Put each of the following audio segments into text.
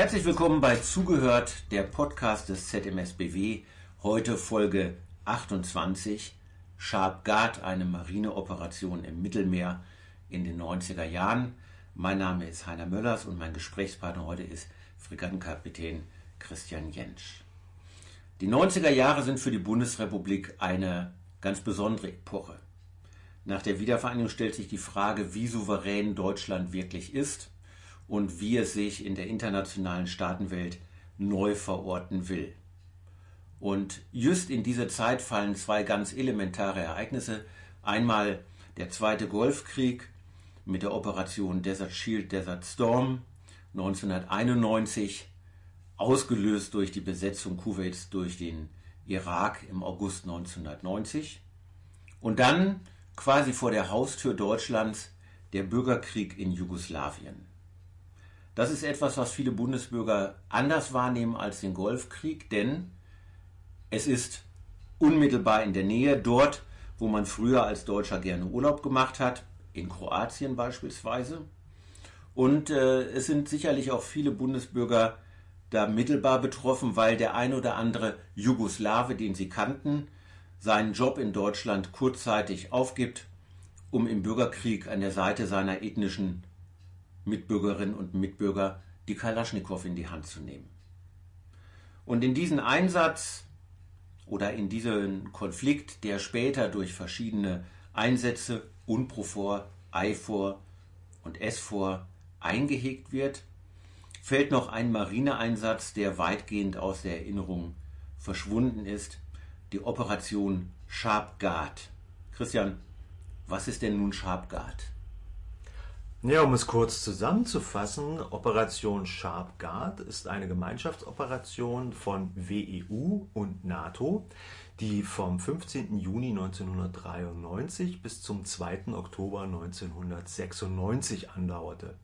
Herzlich willkommen bei Zugehört, der Podcast des ZMSBW. Heute Folge 28. Sharp eine Marineoperation im Mittelmeer in den 90er Jahren. Mein Name ist Heiner Möllers und mein Gesprächspartner heute ist Fregattenkapitän Christian Jentsch. Die 90er Jahre sind für die Bundesrepublik eine ganz besondere Epoche. Nach der Wiedervereinigung stellt sich die Frage, wie souverän Deutschland wirklich ist und wie es sich in der internationalen Staatenwelt neu verorten will. Und just in diese Zeit fallen zwei ganz elementare Ereignisse. Einmal der zweite Golfkrieg mit der Operation Desert Shield, Desert Storm 1991, ausgelöst durch die Besetzung Kuwaits durch den Irak im August 1990. Und dann quasi vor der Haustür Deutschlands der Bürgerkrieg in Jugoslawien. Das ist etwas, was viele Bundesbürger anders wahrnehmen als den Golfkrieg, denn es ist unmittelbar in der Nähe dort, wo man früher als Deutscher gerne Urlaub gemacht hat, in Kroatien beispielsweise. Und äh, es sind sicherlich auch viele Bundesbürger da mittelbar betroffen, weil der ein oder andere Jugoslawe, den sie kannten, seinen Job in Deutschland kurzzeitig aufgibt, um im Bürgerkrieg an der Seite seiner ethnischen Mitbürgerinnen und Mitbürger die Kalaschnikow in die Hand zu nehmen. Und in diesen Einsatz oder in diesen Konflikt, der später durch verschiedene Einsätze UNPROFOR, IFOR und SFOR eingehegt wird, fällt noch ein Marineeinsatz, der weitgehend aus der Erinnerung verschwunden ist, die Operation Sharp Guard. Christian, was ist denn nun Sharp Guard? Ja, um es kurz zusammenzufassen, Operation Sharp Guard ist eine Gemeinschaftsoperation von WEU und NATO, die vom 15. Juni 1993 bis zum 2. Oktober 1996 andauerte.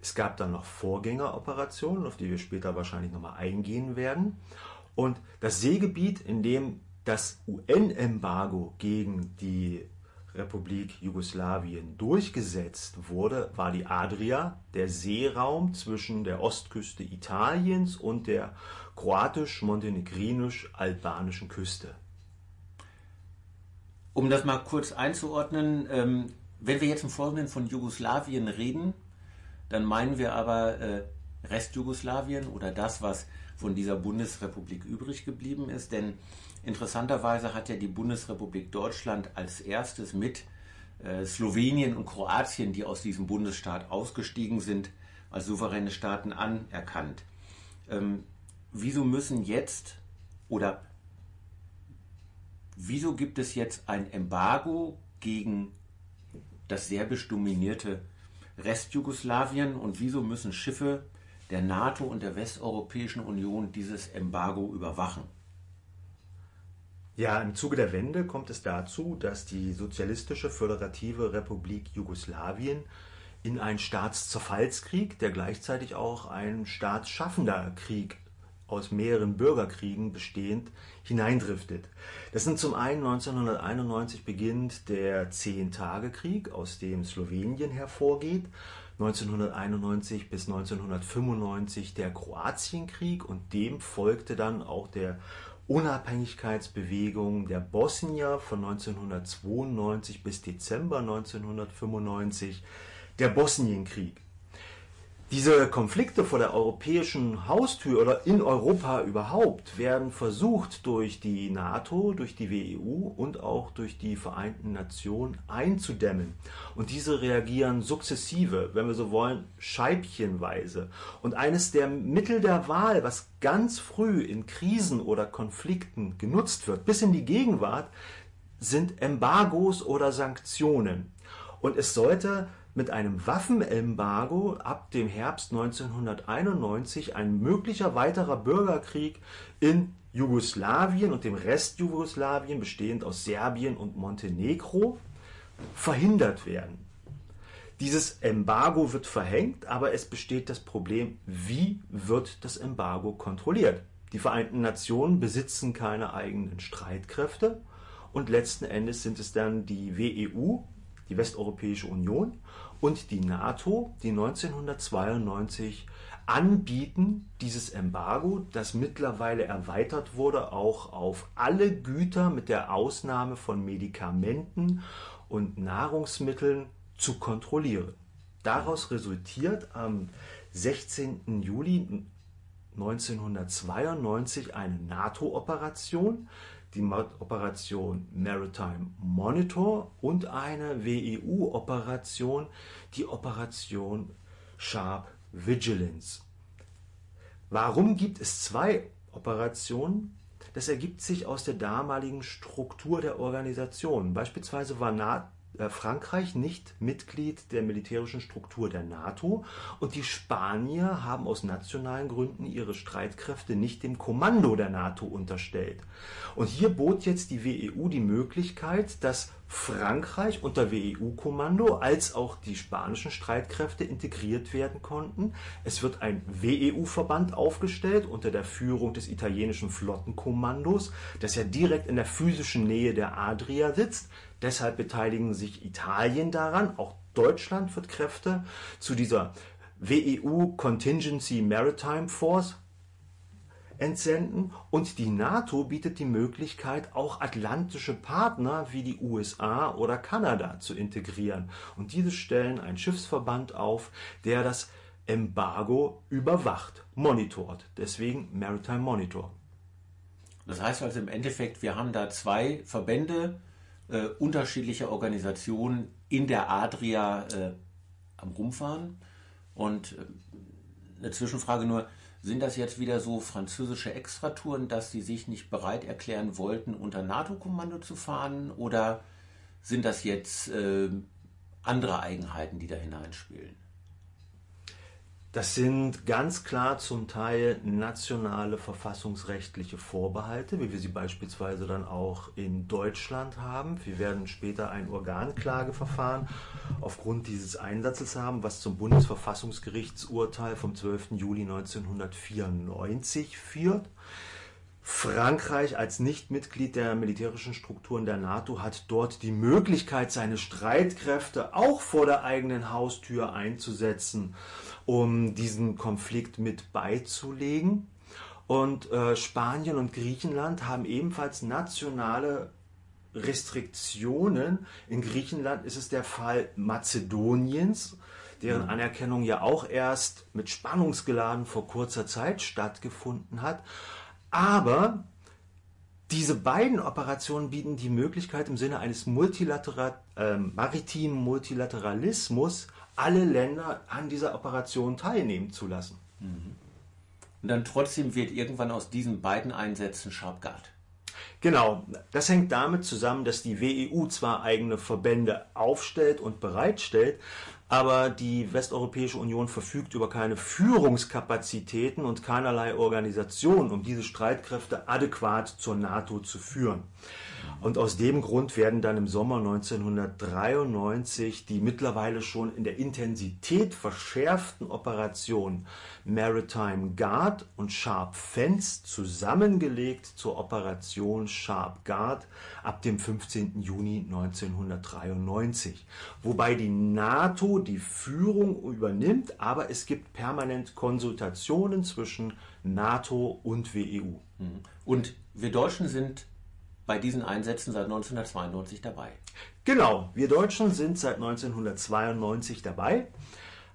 Es gab dann noch Vorgängeroperationen, auf die wir später wahrscheinlich nochmal eingehen werden. Und das Seegebiet, in dem das UN-Embargo gegen die Republik Jugoslawien durchgesetzt wurde, war die Adria, der Seeraum zwischen der Ostküste Italiens und der kroatisch-montenegrinisch-albanischen Küste. Um das mal kurz einzuordnen, ähm, wenn wir jetzt im Folgenden von Jugoslawien reden, dann meinen wir aber äh, Restjugoslawien oder das, was von dieser Bundesrepublik übrig geblieben ist. Denn interessanterweise hat ja die Bundesrepublik Deutschland als erstes mit äh, Slowenien und Kroatien, die aus diesem Bundesstaat ausgestiegen sind, als souveräne Staaten anerkannt. Ähm, wieso müssen jetzt oder wieso gibt es jetzt ein Embargo gegen das serbisch dominierte Restjugoslawien und wieso müssen Schiffe der NATO und der Westeuropäischen Union dieses Embargo überwachen? Ja, im Zuge der Wende kommt es dazu, dass die Sozialistische Föderative Republik Jugoslawien in einen Staatszerfallskrieg, der gleichzeitig auch ein staatsschaffender Krieg aus mehreren Bürgerkriegen bestehend hineindriftet. Das sind zum einen 1991 beginnt der Zehn-Tage-Krieg, aus dem Slowenien hervorgeht, 1991 bis 1995 der Kroatienkrieg und dem folgte dann auch der Unabhängigkeitsbewegung der Bosnier von 1992 bis Dezember 1995 der Bosnienkrieg. Diese Konflikte vor der europäischen Haustür oder in Europa überhaupt werden versucht durch die NATO, durch die WEU und auch durch die Vereinten Nationen einzudämmen. Und diese reagieren sukzessive, wenn wir so wollen, scheibchenweise. Und eines der Mittel der Wahl, was ganz früh in Krisen oder Konflikten genutzt wird, bis in die Gegenwart, sind Embargos oder Sanktionen. Und es sollte mit einem Waffenembargo ab dem Herbst 1991 ein möglicher weiterer Bürgerkrieg in Jugoslawien und dem Rest Jugoslawien, bestehend aus Serbien und Montenegro, verhindert werden. Dieses Embargo wird verhängt, aber es besteht das Problem, wie wird das Embargo kontrolliert? Die Vereinten Nationen besitzen keine eigenen Streitkräfte und letzten Endes sind es dann die WEU, die Westeuropäische Union und die NATO, die 1992 Anbieten dieses Embargo, das mittlerweile erweitert wurde, auch auf alle Güter mit der Ausnahme von Medikamenten und Nahrungsmitteln zu kontrollieren. Daraus resultiert am 16. Juli 1992 eine NATO-Operation, die Operation Maritime Monitor und eine WEU-Operation, die Operation Sharp Vigilance. Warum gibt es zwei Operationen? Das ergibt sich aus der damaligen Struktur der Organisation. Beispielsweise war äh, Frankreich nicht Mitglied der militärischen Struktur der NATO und die Spanier haben aus nationalen Gründen ihre Streitkräfte nicht dem Kommando der NATO unterstellt. Und hier bot jetzt die WEU die Möglichkeit, dass Frankreich unter WEU-Kommando als auch die spanischen Streitkräfte integriert werden konnten. Es wird ein WEU-Verband aufgestellt unter der Führung des italienischen Flottenkommandos, das ja direkt in der physischen Nähe der Adria sitzt. Deshalb beteiligen sich Italien daran, auch Deutschland wird Kräfte zu dieser WEU Contingency Maritime Force entsenden und die NATO bietet die Möglichkeit, auch atlantische Partner wie die USA oder Kanada zu integrieren. Und diese stellen einen Schiffsverband auf, der das Embargo überwacht, monitort. Deswegen Maritime Monitor. Das heißt also im Endeffekt, wir haben da zwei Verbände, äh, unterschiedliche Organisationen in der Adria äh, am Rumfahren. Und äh, eine Zwischenfrage nur, sind das jetzt wieder so französische Extratouren, dass sie sich nicht bereit erklären wollten, unter NATO-Kommando zu fahren? Oder sind das jetzt äh, andere Eigenheiten, die da hineinspielen? Das sind ganz klar zum Teil nationale verfassungsrechtliche Vorbehalte, wie wir sie beispielsweise dann auch in Deutschland haben. Wir werden später ein Organklageverfahren aufgrund dieses Einsatzes haben, was zum Bundesverfassungsgerichtsurteil vom 12. Juli 1994 führt. Frankreich als Nichtmitglied der militärischen Strukturen der NATO hat dort die Möglichkeit, seine Streitkräfte auch vor der eigenen Haustür einzusetzen um diesen Konflikt mit beizulegen. Und äh, Spanien und Griechenland haben ebenfalls nationale Restriktionen. In Griechenland ist es der Fall Mazedoniens, deren mhm. Anerkennung ja auch erst mit Spannungsgeladen vor kurzer Zeit stattgefunden hat. Aber diese beiden Operationen bieten die Möglichkeit im Sinne eines Multilateral, äh, maritimen Multilateralismus alle Länder an dieser Operation teilnehmen zu lassen. Mhm. Und dann trotzdem wird irgendwann aus diesen beiden Einsätzen Sharp Guard. Genau, das hängt damit zusammen, dass die WEU zwar eigene Verbände aufstellt und bereitstellt, aber die Westeuropäische Union verfügt über keine Führungskapazitäten und keinerlei Organisation, um diese Streitkräfte adäquat zur NATO zu führen. Und aus dem Grund werden dann im Sommer 1993 die mittlerweile schon in der Intensität verschärften Operationen Maritime Guard und Sharp Fence zusammengelegt zur Operation Sharp Guard ab dem 15. Juni 1993. Wobei die NATO die Führung übernimmt, aber es gibt permanent Konsultationen zwischen NATO und WEU. Und wir Deutschen sind bei diesen Einsätzen seit 1992 dabei. Genau, wir Deutschen sind seit 1992 dabei,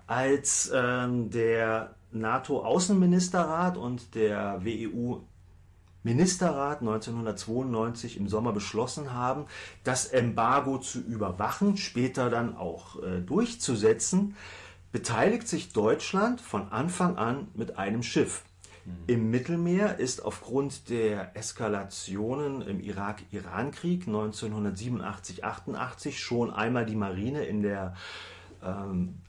als ähm, der NATO-Außenministerrat und der WEU Ministerrat 1992 im Sommer beschlossen haben, das Embargo zu überwachen, später dann auch äh, durchzusetzen, beteiligt sich Deutschland von Anfang an mit einem Schiff. Im Mittelmeer ist aufgrund der Eskalationen im Irak-Iran-Krieg 1987-88 schon einmal die Marine in der ähm,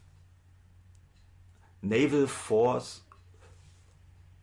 Naval Force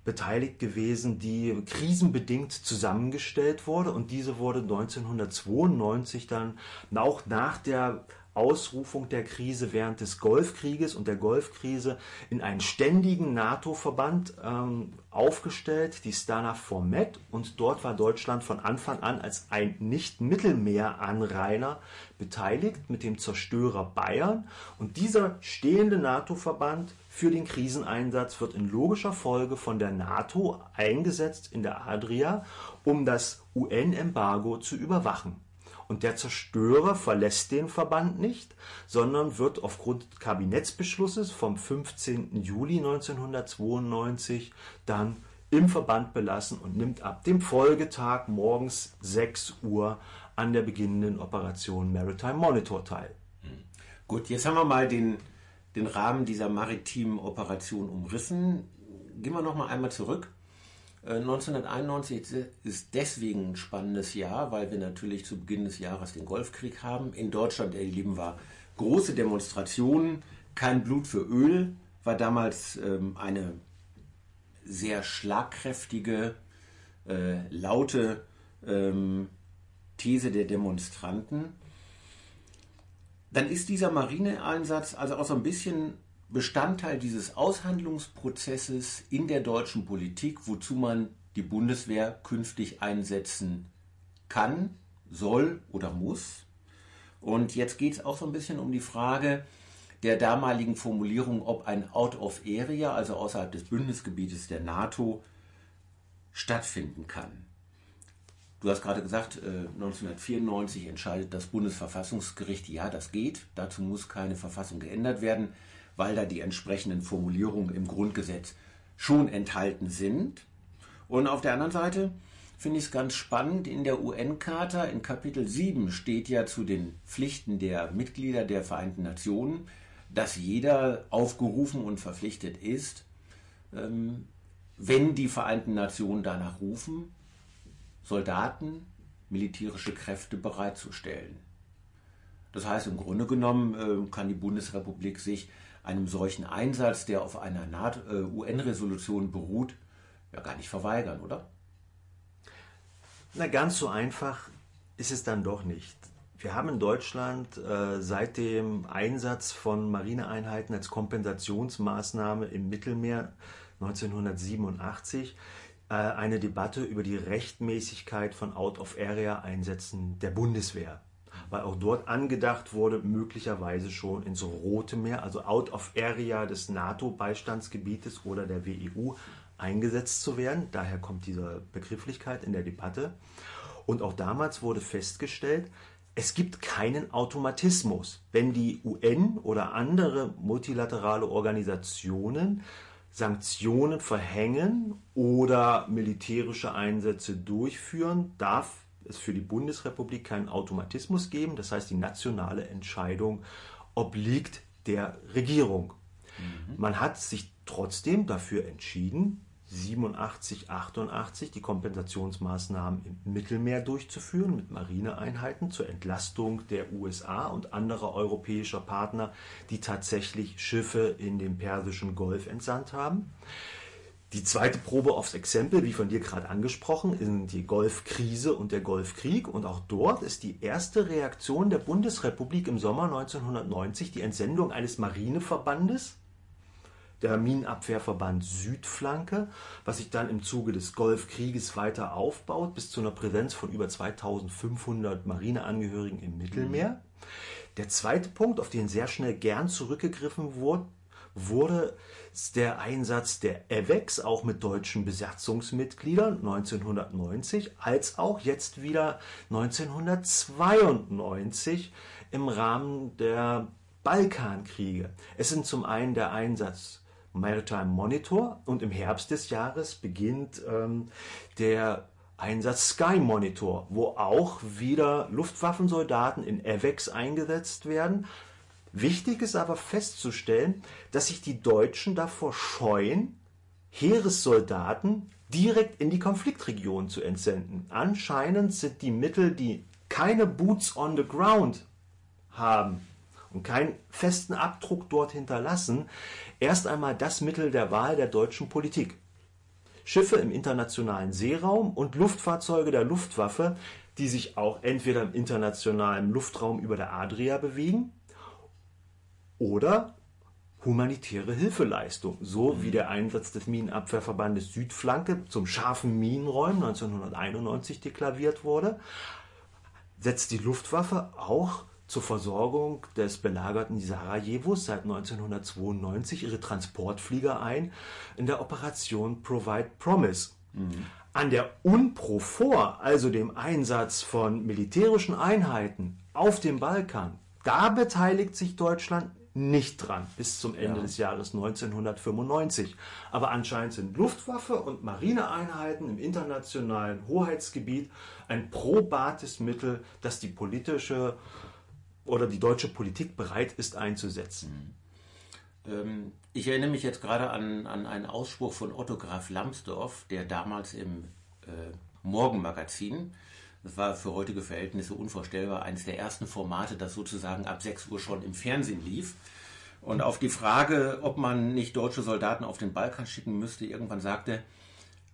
beteiligt gewesen, die krisenbedingt zusammengestellt wurde. Und diese wurde 1992 dann auch nach der Ausrufung der Krise während des Golfkrieges und der Golfkrise in einen ständigen NATO-Verband ähm, aufgestellt, die Stana Formet, und dort war Deutschland von Anfang an als ein Nicht-Mittelmeer-Anrainer beteiligt mit dem Zerstörer Bayern. Und dieser stehende NATO-Verband für den Kriseneinsatz wird in logischer Folge von der NATO eingesetzt in der Adria, um das UN-Embargo zu überwachen. Und der Zerstörer verlässt den Verband nicht, sondern wird aufgrund Kabinettsbeschlusses vom 15. Juli 1992 dann im Verband belassen und nimmt ab dem Folgetag morgens 6 Uhr an der beginnenden Operation Maritime Monitor teil. Gut, jetzt haben wir mal den, den Rahmen dieser maritimen Operation umrissen. Gehen wir noch mal einmal zurück. 1991 äh, ist deswegen ein spannendes Jahr, weil wir natürlich zu Beginn des Jahres den Golfkrieg haben. In Deutschland erleben wir große Demonstrationen. Kein Blut für Öl war damals ähm, eine sehr schlagkräftige, äh, laute ähm, These der Demonstranten. Dann ist dieser Marineeinsatz also auch so ein bisschen Bestandteil dieses Aushandlungsprozesses in der deutschen Politik, wozu man die Bundeswehr künftig einsetzen kann, soll oder muss. Und jetzt geht es auch so ein bisschen um die Frage der damaligen Formulierung, ob ein Out of Area, also außerhalb des Bündnisgebietes der NATO, stattfinden kann. Du hast gerade gesagt, 1994 äh, entscheidet das Bundesverfassungsgericht, ja, das geht, dazu muss keine Verfassung geändert werden weil da die entsprechenden Formulierungen im Grundgesetz schon enthalten sind. Und auf der anderen Seite finde ich es ganz spannend, in der UN-Charta in Kapitel 7 steht ja zu den Pflichten der Mitglieder der Vereinten Nationen, dass jeder aufgerufen und verpflichtet ist, ähm, wenn die Vereinten Nationen danach rufen, Soldaten, militärische Kräfte bereitzustellen. Das heißt, im Grunde genommen äh, kann die Bundesrepublik sich einem solchen Einsatz, der auf einer äh, UN-Resolution beruht, ja gar nicht verweigern, oder? Na, ganz so einfach ist es dann doch nicht. Wir haben in Deutschland äh, seit dem Einsatz von Marineeinheiten als Kompensationsmaßnahme im Mittelmeer 1987 äh, eine Debatte über die Rechtmäßigkeit von Out-of-Area-Einsätzen der Bundeswehr weil auch dort angedacht wurde, möglicherweise schon ins Rote Meer, also out of area des NATO-Beistandsgebietes oder der WEU eingesetzt zu werden. Daher kommt diese Begrifflichkeit in der Debatte. Und auch damals wurde festgestellt, es gibt keinen Automatismus. Wenn die UN oder andere multilaterale Organisationen Sanktionen verhängen oder militärische Einsätze durchführen, darf es für die Bundesrepublik keinen Automatismus geben. Das heißt, die nationale Entscheidung obliegt der Regierung. Mhm. Man hat sich trotzdem dafür entschieden, 87, 88 die Kompensationsmaßnahmen im Mittelmeer durchzuführen mit Marineeinheiten zur Entlastung der USA und anderer europäischer Partner, die tatsächlich Schiffe in den Persischen Golf entsandt haben. Die zweite Probe aufs Exempel, wie von dir gerade angesprochen, sind die Golfkrise und der Golfkrieg. Und auch dort ist die erste Reaktion der Bundesrepublik im Sommer 1990 die Entsendung eines Marineverbandes, der Minenabwehrverband Südflanke, was sich dann im Zuge des Golfkrieges weiter aufbaut, bis zu einer Präsenz von über 2500 Marineangehörigen im Mittelmeer. Der zweite Punkt, auf den sehr schnell gern zurückgegriffen wurde, wurde der Einsatz der EVEX auch mit deutschen Besatzungsmitgliedern 1990 als auch jetzt wieder 1992 im Rahmen der Balkankriege. Es sind zum einen der Einsatz Maritime Monitor und im Herbst des Jahres beginnt ähm, der Einsatz Sky Monitor, wo auch wieder Luftwaffensoldaten in EVEX eingesetzt werden, Wichtig ist aber festzustellen, dass sich die Deutschen davor scheuen, Heeressoldaten direkt in die Konfliktregion zu entsenden. Anscheinend sind die Mittel, die keine Boots on the ground haben und keinen festen Abdruck dort hinterlassen, erst einmal das Mittel der Wahl der deutschen Politik. Schiffe im internationalen Seeraum und Luftfahrzeuge der Luftwaffe, die sich auch entweder im internationalen Luftraum über der Adria bewegen oder humanitäre Hilfeleistung, so wie der Einsatz des Minenabwehrverbandes Südflanke zum scharfen Minenräumen 1991 deklariert wurde, setzt die Luftwaffe auch zur Versorgung des belagerten Sarajevos seit 1992 ihre Transportflieger ein in der Operation Provide Promise. Mhm. An der UNPROFOR, also dem Einsatz von militärischen Einheiten auf dem Balkan, da beteiligt sich Deutschland nicht dran bis zum Ende ja. des Jahres 1995. Aber anscheinend sind Luftwaffe und Marineeinheiten im internationalen Hoheitsgebiet ein probates Mittel, das die politische oder die deutsche Politik bereit ist einzusetzen. Mhm. Ähm, ich erinnere mich jetzt gerade an, an einen Ausspruch von Otto Graf Lambsdorff, der damals im äh, Morgenmagazin das war für heutige Verhältnisse unvorstellbar. Eines der ersten Formate, das sozusagen ab 6 Uhr schon im Fernsehen lief. Und auf die Frage, ob man nicht deutsche Soldaten auf den Balkan schicken müsste, irgendwann sagte,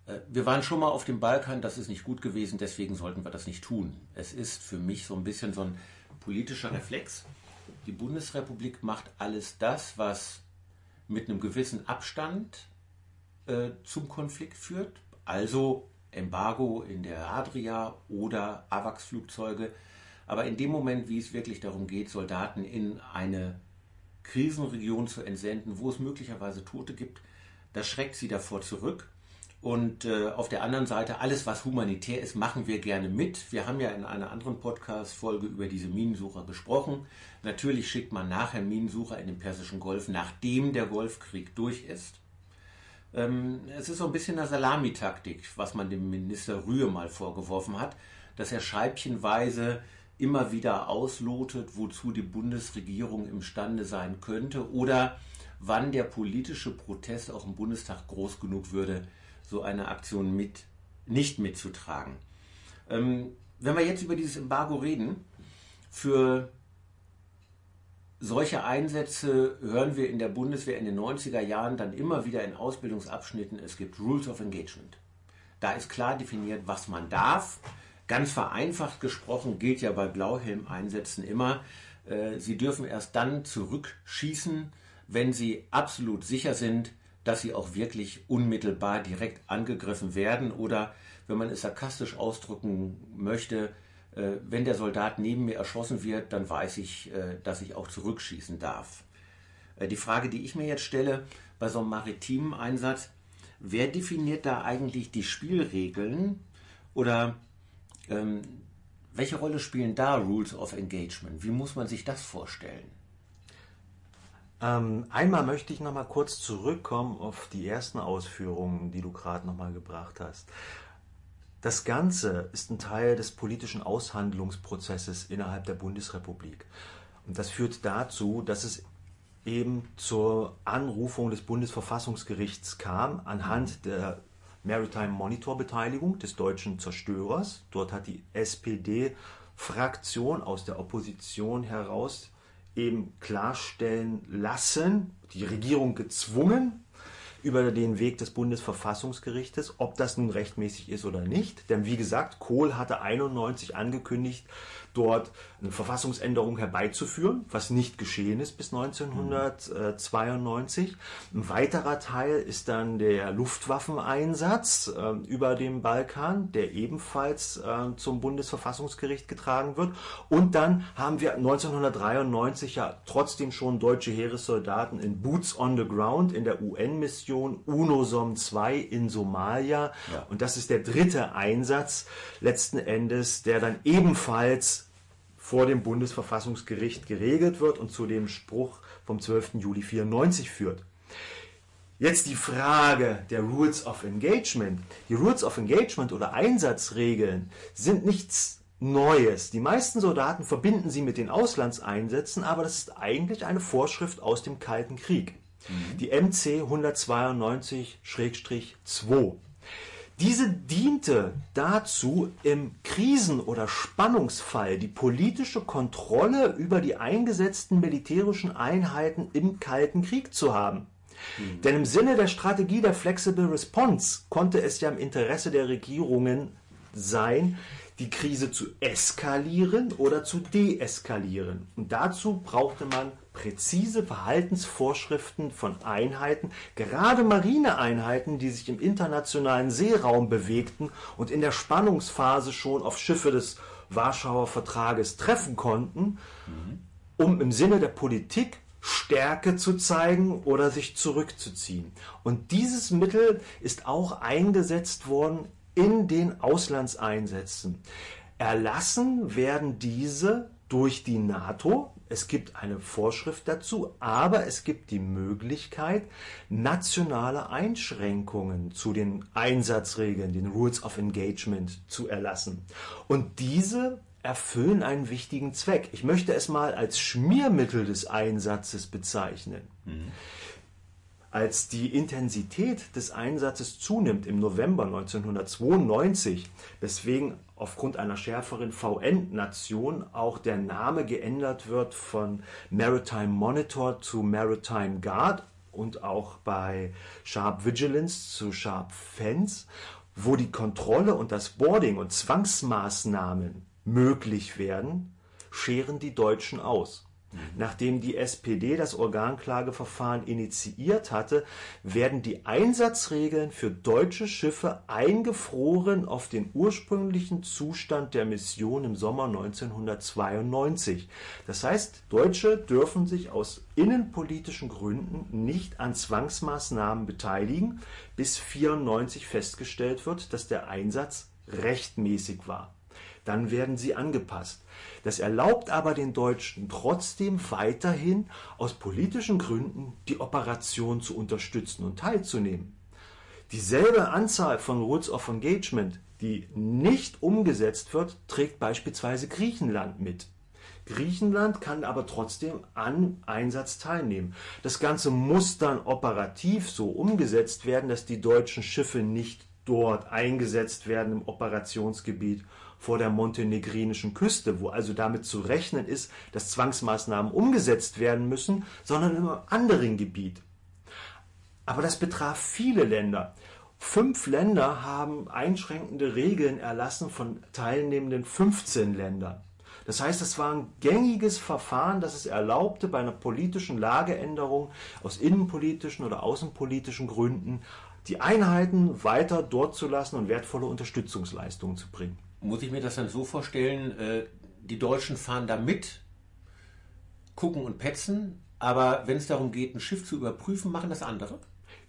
äh, wir waren schon mal auf dem Balkan, das ist nicht gut gewesen, deswegen sollten wir das nicht tun. Es ist für mich so ein bisschen so ein politischer Reflex. Die Bundesrepublik macht alles das, was mit einem gewissen Abstand äh, zum Konflikt führt. Also Embargo in der Adria oder AWACS-Flugzeuge. Aber in dem Moment, wie es wirklich darum geht, Soldaten in eine Krisenregion zu entsenden, wo es möglicherweise Tote gibt, das schreckt sie davor zurück. Und äh, auf der anderen Seite, alles, was humanitär ist, machen wir gerne mit. Wir haben ja in einer anderen Podcast-Folge über diese Minensucher gesprochen. Natürlich schickt man nachher Minensucher in den Persischen Golf, nachdem der Golfkrieg durch ist. Ähm, es ist so ein bisschen eine Salamitaktik, was man dem Minister Rühe mal vorgeworfen hat, dass er scheibchenweise immer wieder auslotet, wozu die Bundesregierung imstande sein könnte oder wann der politische Protest auch im Bundestag groß genug würde, so eine Aktion mit, nicht mitzutragen. Ähm, wenn wir jetzt über dieses Embargo reden, für solche Einsätze hören wir in der Bundeswehr in den 90er Jahren dann immer wieder in Ausbildungsabschnitten. Es gibt Rules of Engagement. Da ist klar definiert, was man darf. Ganz vereinfacht gesprochen gilt ja bei Blauhelm-Einsätzen immer, äh, sie dürfen erst dann zurückschießen, wenn sie absolut sicher sind, dass sie auch wirklich unmittelbar direkt angegriffen werden oder, wenn man es sarkastisch ausdrücken möchte, wenn der Soldat neben mir erschossen wird, dann weiß ich, äh, dass ich auch zurückschießen darf. Äh, die Frage, die ich mir jetzt stelle, bei so einem maritimen Einsatz, wer definiert da eigentlich die Spielregeln oder ähm, welche Rolle spielen da Rules of Engagement? Wie muss man sich das vorstellen? Ähm, einmal möchte ich noch mal kurz zurückkommen auf die ersten Ausführungen, die du gerade noch mal gebracht hast. Das Ganze ist ein Teil des politischen Aushandlungsprozesses innerhalb der Bundesrepublik. Und das führt dazu, dass es eben zur Anrufung des Bundesverfassungsgerichts kam anhand der Maritime Monitor Beteiligung des deutschen Zerstörers. Dort hat die SPD-Fraktion aus der Opposition heraus eben klarstellen lassen, die Regierung gezwungen, über den Weg des Bundesverfassungsgerichtes, ob das nun rechtmäßig ist oder nicht. Denn wie gesagt, Kohl hatte 91 angekündigt, dort eine Verfassungsänderung herbeizuführen, was nicht geschehen ist bis 1992. Ein weiterer Teil ist dann der Luftwaffeneinsatz äh, über dem Balkan, der ebenfalls äh, zum Bundesverfassungsgericht getragen wird. Und dann haben wir 1993 ja trotzdem schon deutsche Heeressoldaten in Boots on the Ground in der UN-Mission UNOSOM 2 in Somalia. Ja. Und das ist der dritte Einsatz letzten Endes, der dann ebenfalls vor dem Bundesverfassungsgericht geregelt wird und zu dem Spruch vom 12. Juli 94 führt. Jetzt die Frage der Rules of Engagement. Die Rules of Engagement oder Einsatzregeln sind nichts Neues. Die meisten Soldaten verbinden sie mit den Auslandseinsätzen, aber das ist eigentlich eine Vorschrift aus dem Kalten Krieg. Mhm. Die MC 192-2. Diese diente dazu, im Krisen- oder Spannungsfall die politische Kontrolle über die eingesetzten militärischen Einheiten im Kalten Krieg zu haben. Mhm. Denn im Sinne der Strategie der Flexible Response konnte es ja im Interesse der Regierungen sein, die Krise zu eskalieren oder zu deeskalieren. Und dazu brauchte man präzise Verhaltensvorschriften von Einheiten, gerade Marineeinheiten, die sich im internationalen Seeraum bewegten und in der Spannungsphase schon auf Schiffe des Warschauer Vertrages treffen konnten, um im Sinne der Politik Stärke zu zeigen oder sich zurückzuziehen. Und dieses Mittel ist auch eingesetzt worden in den Auslandseinsätzen. Erlassen werden diese durch die NATO. Es gibt eine Vorschrift dazu, aber es gibt die Möglichkeit, nationale Einschränkungen zu den Einsatzregeln, den Rules of Engagement zu erlassen. Und diese erfüllen einen wichtigen Zweck. Ich möchte es mal als Schmiermittel des Einsatzes bezeichnen. Mhm. Als die Intensität des Einsatzes zunimmt im November 1992, weswegen aufgrund einer schärferen VN-Nation auch der Name geändert wird von Maritime Monitor zu Maritime Guard und auch bei Sharp Vigilance zu Sharp Fence, wo die Kontrolle und das Boarding und Zwangsmaßnahmen möglich werden, scheren die Deutschen aus. Nachdem die SPD das Organklageverfahren initiiert hatte, werden die Einsatzregeln für deutsche Schiffe eingefroren auf den ursprünglichen Zustand der Mission im Sommer 1992. Das heißt, Deutsche dürfen sich aus innenpolitischen Gründen nicht an Zwangsmaßnahmen beteiligen, bis 1994 festgestellt wird, dass der Einsatz rechtmäßig war. Dann werden sie angepasst. Das erlaubt aber den Deutschen trotzdem weiterhin aus politischen Gründen die Operation zu unterstützen und teilzunehmen. Dieselbe Anzahl von Rules of Engagement, die nicht umgesetzt wird, trägt beispielsweise Griechenland mit. Griechenland kann aber trotzdem an Einsatz teilnehmen. Das Ganze muss dann operativ so umgesetzt werden, dass die deutschen Schiffe nicht dort eingesetzt werden im Operationsgebiet vor der montenegrinischen Küste, wo also damit zu rechnen ist, dass Zwangsmaßnahmen umgesetzt werden müssen, sondern einem anderen Gebiet. Aber das betraf viele Länder. Fünf Länder haben einschränkende Regeln erlassen von teilnehmenden 15 Ländern. Das heißt, es war ein gängiges Verfahren, das es erlaubte, bei einer politischen Lageänderung aus innenpolitischen oder außenpolitischen Gründen die Einheiten weiter dort zu lassen und wertvolle Unterstützungsleistungen zu bringen muss ich mir das dann so vorstellen, äh, die Deutschen fahren da mit, gucken und petzen, aber wenn es darum geht, ein Schiff zu überprüfen, machen das andere?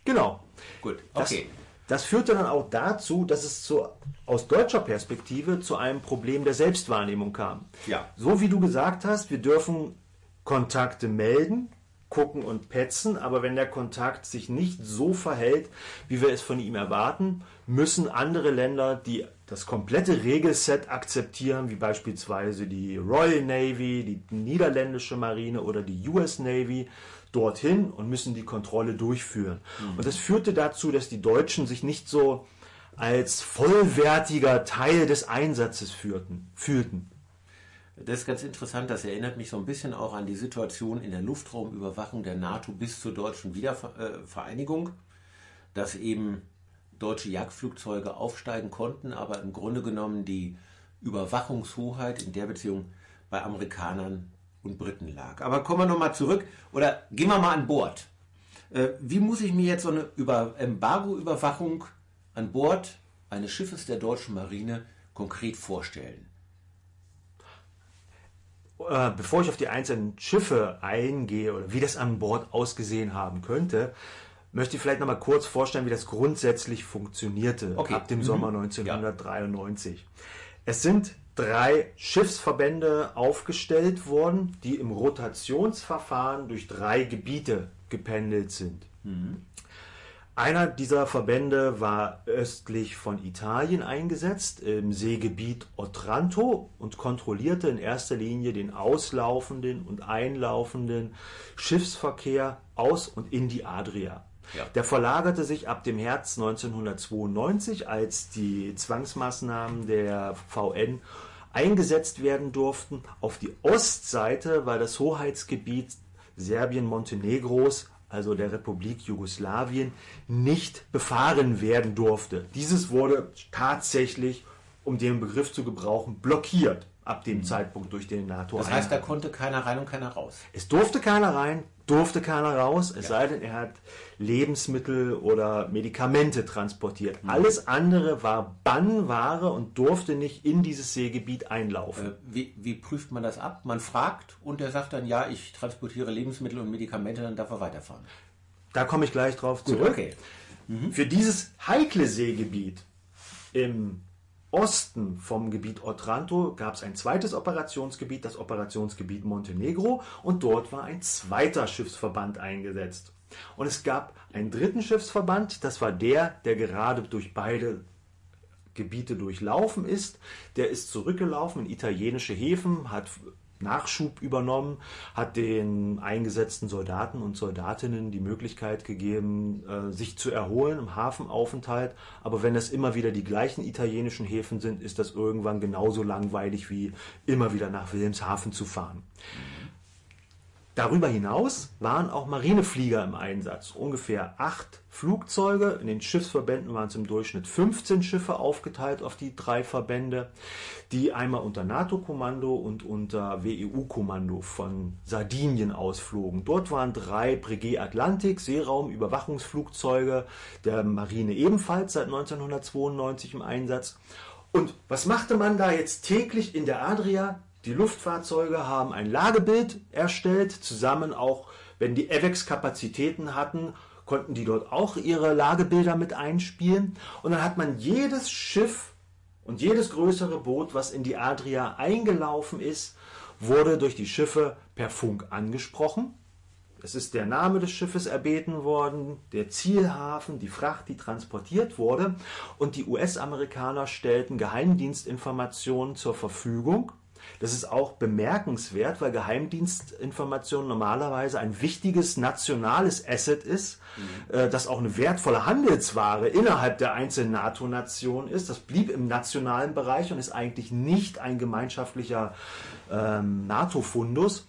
Genau. Gut, okay. Das, das führte dann auch dazu, dass es zu, aus deutscher Perspektive zu einem Problem der Selbstwahrnehmung kam. Ja. So wie du gesagt hast, wir dürfen Kontakte melden, gucken und petzen, aber wenn der Kontakt sich nicht so verhält, wie wir es von ihm erwarten, müssen andere Länder, die das komplette Regelset akzeptieren, wie beispielsweise die Royal Navy, die niederländische Marine oder die US Navy, dorthin und müssen die Kontrolle durchführen. Mhm. Und das führte dazu, dass die Deutschen sich nicht so als vollwertiger Teil des Einsatzes führten, fühlten. Das ist ganz interessant, das erinnert mich so ein bisschen auch an die Situation in der Luftraumüberwachung der NATO bis zur deutschen Wiedervereinigung, dass eben deutsche Jagdflugzeuge aufsteigen konnten, aber im Grunde genommen die Überwachungshoheit in der Beziehung bei Amerikanern und Briten lag. Aber kommen wir nochmal zurück oder gehen wir mal an Bord. Äh, wie muss ich mir jetzt so eine Embargo-Überwachung an Bord eines Schiffes der deutschen Marine konkret vorstellen? Äh, bevor ich auf die einzelnen Schiffe eingehe oder wie das an Bord ausgesehen haben könnte, möchte ich vielleicht noch mal kurz vorstellen, wie das grundsätzlich funktionierte okay. ab dem mhm. Sommer 1993. Ja. Es sind drei Schiffsverbände aufgestellt worden, die im Rotationsverfahren durch drei Gebiete gependelt sind. Mhm. Einer dieser Verbände war östlich von Italien eingesetzt, im Seegebiet Otranto und kontrollierte in erster Linie den auslaufenden und einlaufenden Schiffsverkehr aus und in die Adria. Ja. Der verlagerte sich ab dem März 1992, als die Zwangsmaßnahmen der VN eingesetzt werden durften, auf die Ostseite, weil das Hoheitsgebiet Serbien-Montenegros also der Republik Jugoslawien, nicht befahren werden durfte. Dieses wurde tatsächlich um den Begriff zu gebrauchen, blockiert ab dem Zeitpunkt durch den NATO. Das heißt, da konnte keiner rein und keiner raus. Es durfte keiner rein, durfte keiner raus, es ja. sei denn, er hat Lebensmittel oder Medikamente transportiert. Mhm. Alles andere war Bannware und durfte nicht in dieses Seegebiet einlaufen. Äh, wie, wie, prüft man das ab? Man fragt und er sagt dann, ja, ich transportiere Lebensmittel und Medikamente, dann darf er weiterfahren. Da komme ich gleich drauf Gut, zurück. Okay. Mhm. Für dieses heikle Seegebiet im Osten vom Gebiet Otranto gab es ein zweites Operationsgebiet, das Operationsgebiet Montenegro, und dort war ein zweiter Schiffsverband eingesetzt. Und es gab einen dritten Schiffsverband, das war der, der gerade durch beide Gebiete durchlaufen ist. Der ist zurückgelaufen in italienische Häfen, hat Nachschub übernommen, hat den eingesetzten Soldaten und Soldatinnen die Möglichkeit gegeben, äh, sich zu erholen im Hafenaufenthalt. Aber wenn es immer wieder die gleichen italienischen Häfen sind, ist das irgendwann genauso langweilig wie immer wieder nach Wilhelmshaven zu fahren. Darüber hinaus waren auch Marineflieger im Einsatz. Ungefähr acht Flugzeuge. In den Schiffsverbänden waren es im Durchschnitt 15 Schiffe aufgeteilt auf die drei Verbände, die einmal unter NATO-Kommando und unter WEU-Kommando von Sardinien ausflogen. Dort waren drei Breguet Atlantik Seeraumüberwachungsflugzeuge der Marine ebenfalls seit 1992 im Einsatz. Und was machte man da jetzt täglich in der Adria? Die Luftfahrzeuge haben ein Lagebild erstellt, zusammen auch, wenn die AVEX Kapazitäten hatten, konnten die dort auch ihre Lagebilder mit einspielen. Und dann hat man jedes Schiff und jedes größere Boot, was in die Adria eingelaufen ist, wurde durch die Schiffe per Funk angesprochen. Es ist der Name des Schiffes erbeten worden, der Zielhafen, die Fracht, die transportiert wurde. Und die US-Amerikaner stellten Geheimdienstinformationen zur Verfügung das ist auch bemerkenswert, weil Geheimdienstinformation normalerweise ein wichtiges nationales Asset ist, mhm. äh, das auch eine wertvolle Handelsware innerhalb der einzelnen NATO-Nationen ist. Das blieb im nationalen Bereich und ist eigentlich nicht ein gemeinschaftlicher ähm, NATO-Fundus,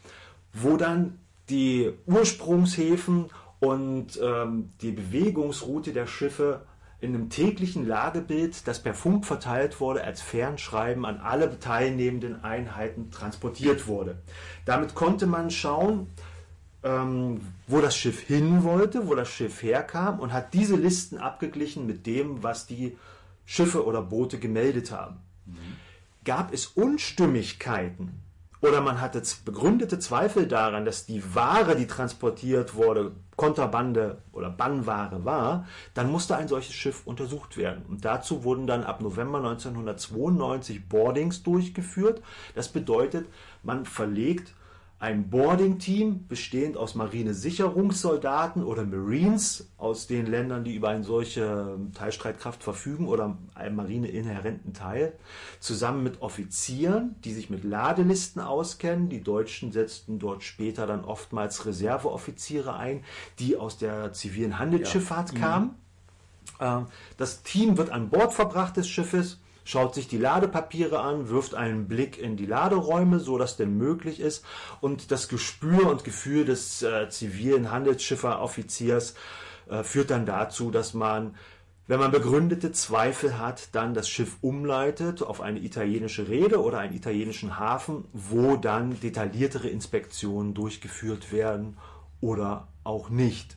wo dann die Ursprungshäfen und ähm, die Bewegungsroute der Schiffe in einem täglichen Lagebild, das per Funk verteilt wurde, als Fernschreiben an alle teilnehmenden Einheiten transportiert wurde. Damit konnte man schauen, ähm, wo das Schiff hin wollte, wo das Schiff herkam und hat diese Listen abgeglichen mit dem, was die Schiffe oder Boote gemeldet haben. Mhm. Gab es Unstimmigkeiten oder man hatte begründete Zweifel daran, dass die Ware, die transportiert wurde, Konterbande oder Bannware war, dann musste ein solches Schiff untersucht werden. Und dazu wurden dann ab November 1992 Boardings durchgeführt. Das bedeutet, man verlegt ein Boarding-Team bestehend aus Marinesicherungssoldaten oder Marines aus den Ländern, die über eine solche Teilstreitkraft verfügen oder einen marineinhärenten Teil, zusammen mit Offizieren, die sich mit Ladelisten auskennen. Die Deutschen setzten dort später dann oftmals Reserveoffiziere ein, die aus der zivilen Handelsschifffahrt ja. kamen. Mhm. Das Team wird an Bord verbracht des Schiffes schaut sich die Ladepapiere an, wirft einen Blick in die Laderäume, so dass denn möglich ist und das Gespür und Gefühl des äh, zivilen Handelsschifferoffiziers äh, führt dann dazu, dass man wenn man begründete Zweifel hat, dann das Schiff umleitet auf eine italienische Reede oder einen italienischen Hafen, wo dann detailliertere Inspektionen durchgeführt werden oder auch nicht.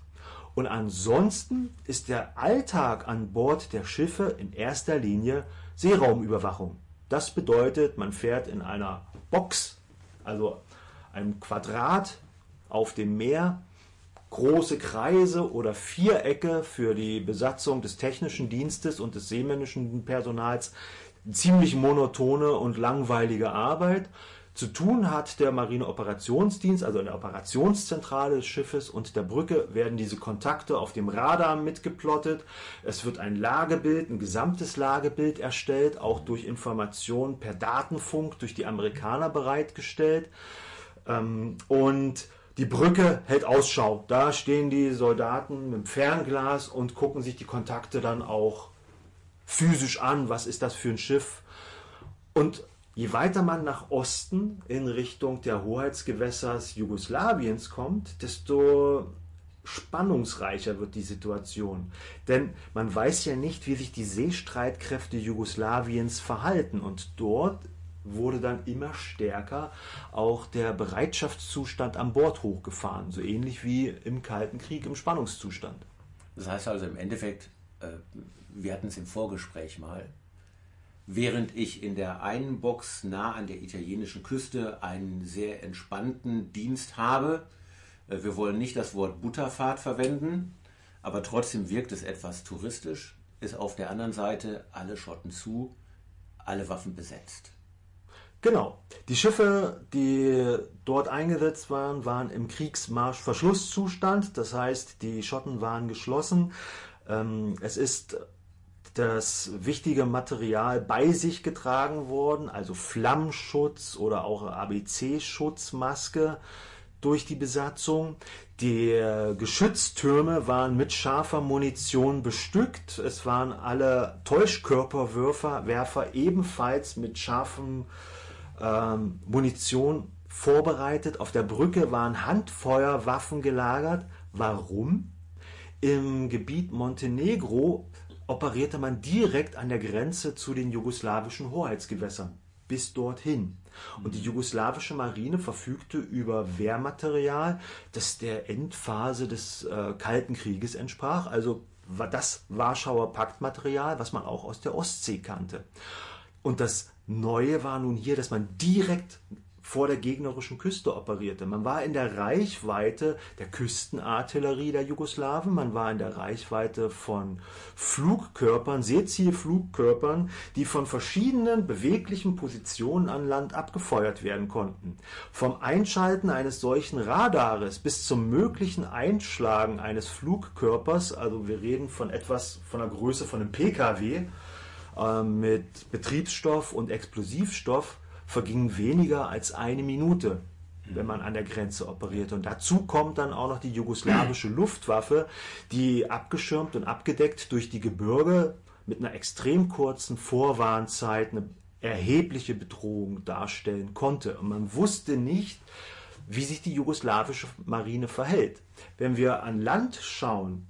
Und ansonsten ist der Alltag an Bord der Schiffe in erster Linie Seeraumüberwachung. Das bedeutet, man fährt in einer Box, also einem Quadrat auf dem Meer, große Kreise oder Vierecke für die Besatzung des technischen Dienstes und des seemännischen Personals. Ziemlich monotone und langweilige Arbeit. Zu tun hat der Marineoperationsdienst, also in der Operationszentrale des Schiffes und der Brücke werden diese Kontakte auf dem Radar mitgeplottet. Es wird ein Lagebild, ein gesamtes Lagebild erstellt, auch durch Informationen per Datenfunk durch die Amerikaner bereitgestellt. Ähm, und die Brücke hält Ausschau. Da stehen die Soldaten mit dem Fernglas und gucken sich die Kontakte dann auch physisch an. Was ist das für ein Schiff? Und Je weiter man nach Osten in Richtung der Hoheitsgewässers Jugoslawiens kommt, desto spannungsreicher wird die Situation. Denn man weiß ja nicht, wie sich die Seestreitkräfte Jugoslawiens verhalten. Und dort wurde dann immer stärker auch der Bereitschaftszustand an Bord hochgefahren. So ähnlich wie im Kalten Krieg im Spannungszustand. Das heißt also im Endeffekt, äh, wir hatten es im Vorgespräch mal, während ich in der einen Box nah an der italienischen Küste einen sehr entspannten Dienst habe, äh, wir wollen nicht das Wort Butterfahrt verwenden, aber trotzdem wirkt es etwas touristisch, ist auf der anderen Seite alle Schotten zu, alle Waffen besetzt. Genau. Die Schiffe, die dort eingesetzt waren, waren im Kriegsmarschverschlusszustand. Das heißt, die Schotten waren geschlossen. Ähm, es ist das wichtige Material bei sich getragen worden, also Flammschutz oder auch ABC-Schutzmaske durch die Besatzung. Die äh, Geschütztürme waren mit scharfer Munition bestückt. Es waren alle Täuschkörperwerfer Werfer ebenfalls mit scharfem ähm, Munition vorbereitet. Auf der Brücke waren Handfeuerwaffen gelagert. Warum? Im Gebiet Montenegro operierte man direkt an der Grenze zu den jugoslawischen Hoheitsgewässern bis dorthin. Und die jugoslawische Marine verfügte über Wehrmaterial, das der Endphase des äh, Kalten Krieges entsprach, also war das Warschauer Paktmaterial, was man auch aus der Ostsee kannte. Und das Neue war nun hier, dass man direkt vor der gegnerischen Küste operierte. Man war in der Reichweite der Küstenartillerie der Jugoslawen, man war in der Reichweite von Flugkörpern, Seezielflugkörpern, die von verschiedenen beweglichen Positionen an Land abgefeuert werden konnten. Vom Einschalten eines solchen Radares bis zum möglichen Einschlagen eines Flugkörpers, also wir reden von etwas von der Größe von einem PKW, äh, mit Betriebsstoff und Explosivstoff, verging weniger als eine Minute, wenn man an der Grenze operierte. Und dazu kommt dann auch noch die jugoslawische Luftwaffe, die abgeschirmt und abgedeckt durch die Gebirge mit einer extrem kurzen Vorwarnzeit eine erhebliche Bedrohung darstellen konnte. Und man wusste nicht, wie sich die jugoslawische Marine verhält. Wenn wir an Land schauen,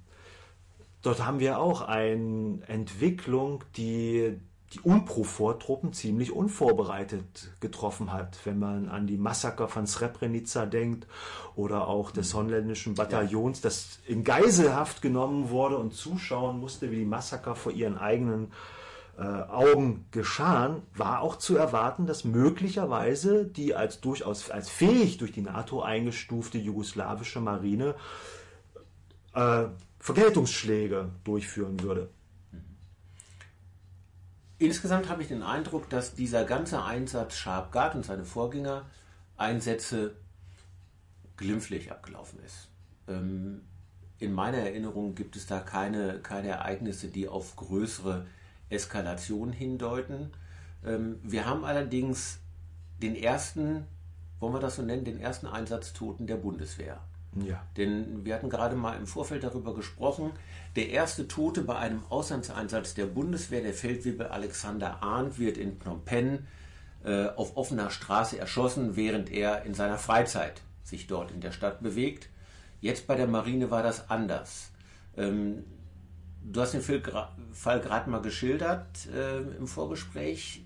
dort haben wir auch eine Entwicklung, die die UNPROFOR-Truppen ziemlich unvorbereitet getroffen hat, wenn man an die Massaker von Srebrenica denkt oder auch des mhm. holländischen Bataillons, das in Geiselhaft genommen wurde und zuschauen musste, wie die Massaker vor ihren eigenen äh, Augen geschahen, war auch zu erwarten, dass möglicherweise die als durchaus als fähig durch die NATO eingestufte jugoslawische Marine äh, Vergeltungsschläge durchführen würde. Insgesamt habe ich den Eindruck, dass dieser ganze Einsatz Sharpguard und seine Vorgänger Einsätze glimpflich abgelaufen ist. Ähm, in meiner Erinnerung gibt es da keine, keine Ereignisse, die auf größere Eskalation hindeuten. Ähm, wir haben allerdings den ersten, wollen wir das so nennen, den ersten Einsatztoten der Bundeswehr. Ja. Denn wir hatten gerade mal im Vorfeld darüber gesprochen, der erste Tote bei einem Auslandseinsatz der Bundeswehr, der Feldwebel Alexander Arndt, wird in Phnom Penh äh, auf offener Straße erschossen, während er in seiner Freizeit sich dort in der Stadt bewegt. Jetzt bei der Marine war das anders. Ähm, du hast den Fall gerade mal geschildert äh, im Vorgespräch.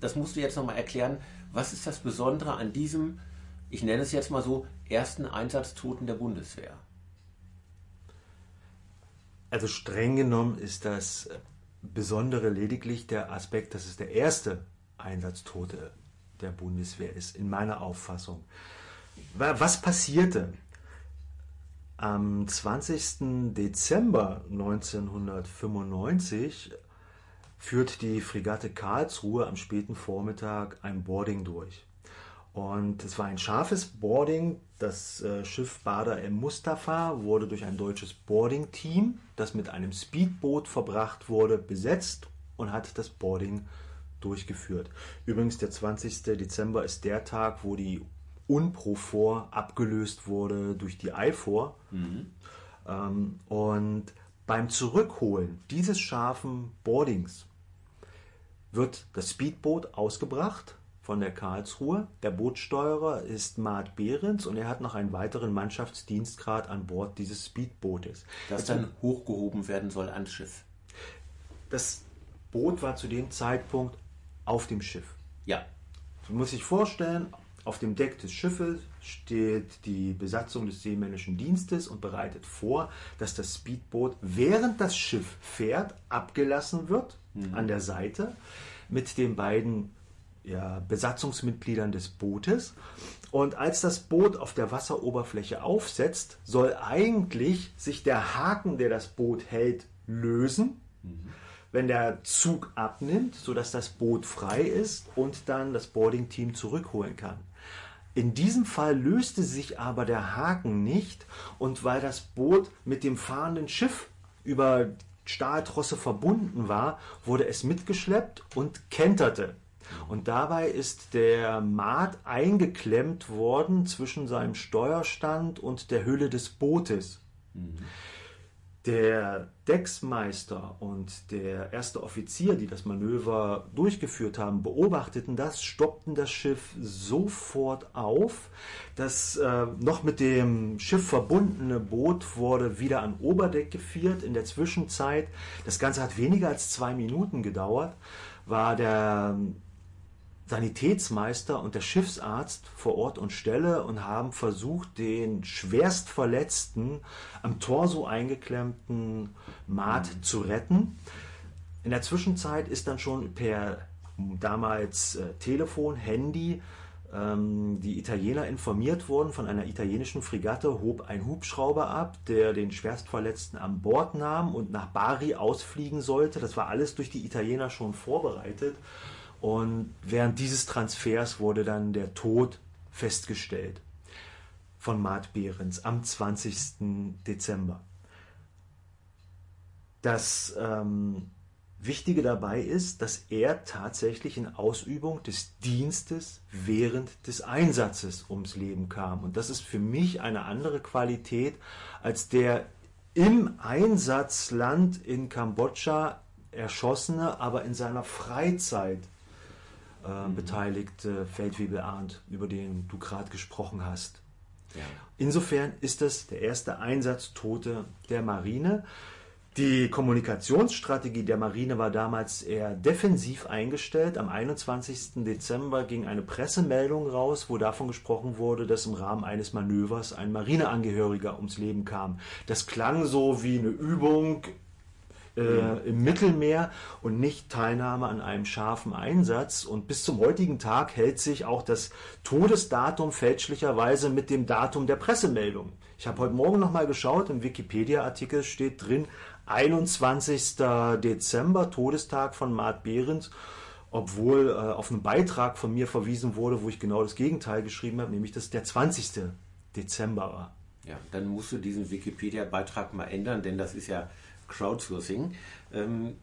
Das musst du jetzt nochmal erklären. Was ist das Besondere an diesem, ich nenne es jetzt mal so, ersten Einsatztoten der Bundeswehr? Also streng genommen ist das Besondere lediglich der Aspekt, dass es der erste Einsatztote der Bundeswehr ist, in meiner Auffassung. Was passierte? Am 20. Dezember 1995 führt die Fregatte Karlsruhe am späten Vormittag ein Boarding durch. Und es war ein scharfes Boarding. Das äh, Schiff Bader M. Mustafa wurde durch ein deutsches Boarding-Team, das mit einem Speedboot verbracht wurde, besetzt und hat das Boarding durchgeführt. Übrigens, der 20. Dezember ist der Tag, wo die UNPROFOR abgelöst wurde durch die IFOR. Mhm. Ähm, und beim Zurückholen dieses scharfen Boardings wird das Speedboot ausgebracht von der Karlsruhe. Der Bootsteuerer ist Mart Behrens und er hat noch einen weiteren Mannschaftsdienstgrad an Bord dieses Speedbootes. Das dann hochgehoben werden soll ans Schiff. Das Boot war zu dem Zeitpunkt auf dem Schiff. Ja. Man muss sich vorstellen, auf dem Deck des Schiffes steht die Besatzung des seemännischen Dienstes und bereitet vor, dass das Speedboot, während das Schiff fährt, abgelassen wird mhm. an der Seite mit den beiden ja, Besatzungsmitgliedern des Bootes. Und als das Boot auf der Wasseroberfläche aufsetzt, soll eigentlich sich der Haken, der das Boot hält, lösen. Mhm wenn der Zug abnimmt, sodass das Boot frei ist und dann das Boarding-Team zurückholen kann. In diesem Fall löste sich aber der Haken nicht und weil das Boot mit dem fahrenden Schiff über Stahltrosse verbunden war, wurde es mitgeschleppt und kenterte. Und dabei ist der Maat eingeklemmt worden zwischen seinem Steuerstand und der Hülle des Bootes. Mhm. Der Decksmeister und der erste Offizier, die das Manöver durchgeführt haben, beobachteten das, stoppten das Schiff sofort auf. Das äh, noch mit dem Schiff verbundene Boot wurde wieder an Oberdeck geführt. In der Zwischenzeit, das Ganze hat weniger als zwei Minuten gedauert, war der Sanitätsmeister und der Schiffsarzt vor Ort und Stelle und haben versucht, den schwerst verletzten, am Torso eingeklemmten Maat mhm. zu retten. In der Zwischenzeit ist dann schon per damals äh, Telefon, Handy ähm, die Italiener informiert worden von einer italienischen Fregatte, hob ein Hubschrauber ab, der den Schwerstverletzten an Bord nahm und nach Bari ausfliegen sollte. Das war alles durch die Italiener schon vorbereitet. Und während dieses Transfers wurde dann der Tod festgestellt von Maat Behrens am 20. Dezember. Das ähm, Wichtige dabei ist, dass er tatsächlich in Ausübung des Dienstes während des Einsatzes ums Leben kam. Und das ist für mich eine andere Qualität als der im Einsatzland in Kambodscha erschossene, aber in seiner Freizeit äh, mhm. beteiligte Feldwebel Arndt, über den du gerade gesprochen hast. Ja. Insofern ist es der erste Einsatztote der Marine. Die Kommunikationsstrategie der Marine war damals eher defensiv eingestellt. Am 21. Dezember ging eine Pressemeldung raus, wo davon gesprochen wurde, dass im Rahmen eines Manövers ein Marineangehöriger ums Leben kam. Das klang so wie eine Übung äh, im Mittelmeer und nicht Teilnahme an einem scharfen Einsatz. Und bis zum heutigen Tag hält sich auch das Todesdatum fälschlicherweise mit dem Datum der Pressemeldung. Ich habe heute Morgen nochmal geschaut, im Wikipedia-Artikel steht drin 21. Dezember, Todestag von Mart Behrens obwohl äh, auf einen Beitrag von mir verwiesen wurde, wo ich genau das Gegenteil geschrieben habe, nämlich dass der 20. Dezember war. Ja, dann musst du diesen Wikipedia-Beitrag mal ändern, denn das ist ja Crowdsourcing. Ähm,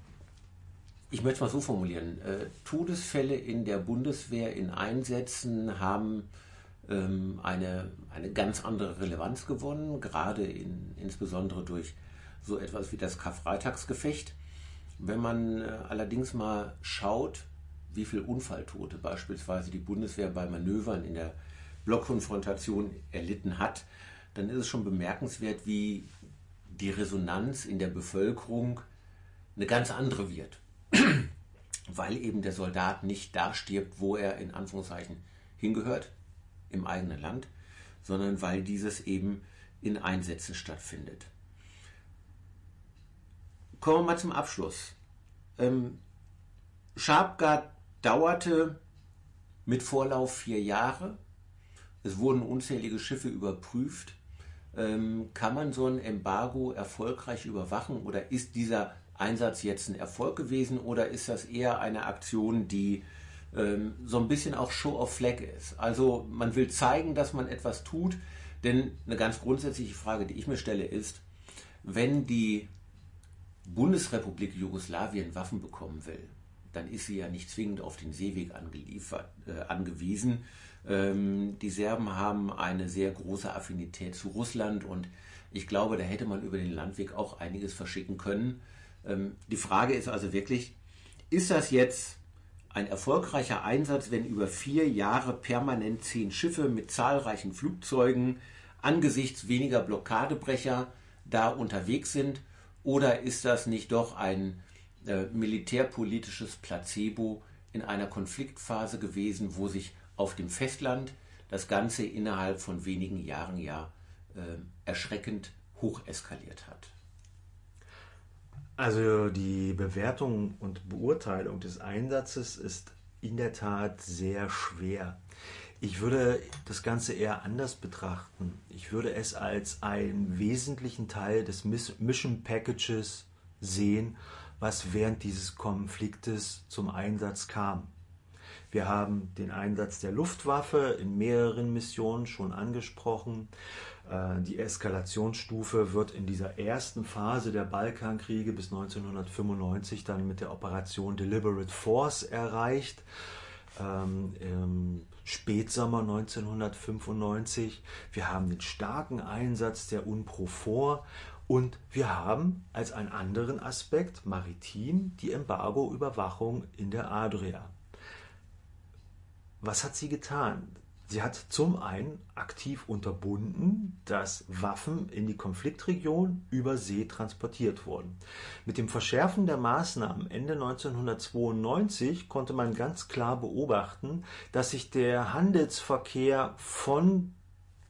ich möchte es mal so formulieren. Äh, Todesfälle in der Bundeswehr in Einsätzen haben ähm, eine, eine ganz andere Relevanz gewonnen, gerade in, insbesondere durch so etwas wie das Karfreitagsgefecht. Wenn man äh, allerdings mal schaut, wie viele Unfalltote beispielsweise die Bundeswehr bei Manövern in der Blockkonfrontation erlitten hat, dann ist es schon bemerkenswert, wie die Resonanz in der Bevölkerung eine ganz andere wird. Weil eben der Soldat nicht da stirbt, wo er in Anführungszeichen hingehört, im eigenen Land, sondern weil dieses eben in Einsätzen stattfindet. Kommen wir mal zum Abschluss. Ähm, Sharpguard dauerte mit Vorlauf vier Jahre. Es wurden unzählige Schiffe überprüft. Ähm, kann man so ein Embargo erfolgreich überwachen oder ist dieser Einsatz jetzt ein Erfolg gewesen oder ist das eher eine Aktion, die ähm, so ein bisschen auch Show of Flag ist? Also man will zeigen, dass man etwas tut, denn eine ganz grundsätzliche Frage, die ich mir stelle, ist, wenn die Bundesrepublik Jugoslawien Waffen bekommen will, dann ist sie ja nicht zwingend auf den Seeweg angeliefert, äh, angewiesen, ähm, die Serben haben eine sehr große Affinität zu Russland und ich glaube, da hätte man über den Landweg auch einiges verschicken können. Ähm, die Frage ist also wirklich, ist das jetzt ein erfolgreicher Einsatz, wenn über vier Jahre permanent zehn Schiffe mit zahlreichen Flugzeugen angesichts weniger Blockadebrecher da unterwegs sind? Oder ist das nicht doch ein äh, militärpolitisches Placebo in einer Konfliktphase gewesen, wo sich auf dem Festland das Ganze innerhalb von wenigen Jahren ja äh, erschreckend hoch eskaliert hat? Also die Bewertung und Beurteilung des Einsatzes ist in der Tat sehr schwer. Ich würde das Ganze eher anders betrachten. Ich würde es als einen wesentlichen Teil des Mission Packages sehen, was während dieses Konfliktes zum Einsatz kam. Wir haben den Einsatz der Luftwaffe in mehreren Missionen schon angesprochen. Äh, die Eskalationsstufe wird in dieser ersten Phase der Balkankriege bis 1995 dann mit der Operation Deliberate Force erreicht. Ähm, Im Spätsommer 1995. Wir haben den starken Einsatz der UNPROFOR und wir haben als einen anderen Aspekt maritim die Embargo-Überwachung in der Adria. Was hat sie getan? Sie hat zum einen aktiv unterbunden, dass Waffen in die Konfliktregion über See transportiert wurden. Mit dem Verschärfen der Maßnahmen Ende 1992 konnte man ganz klar beobachten, dass sich der Handelsverkehr von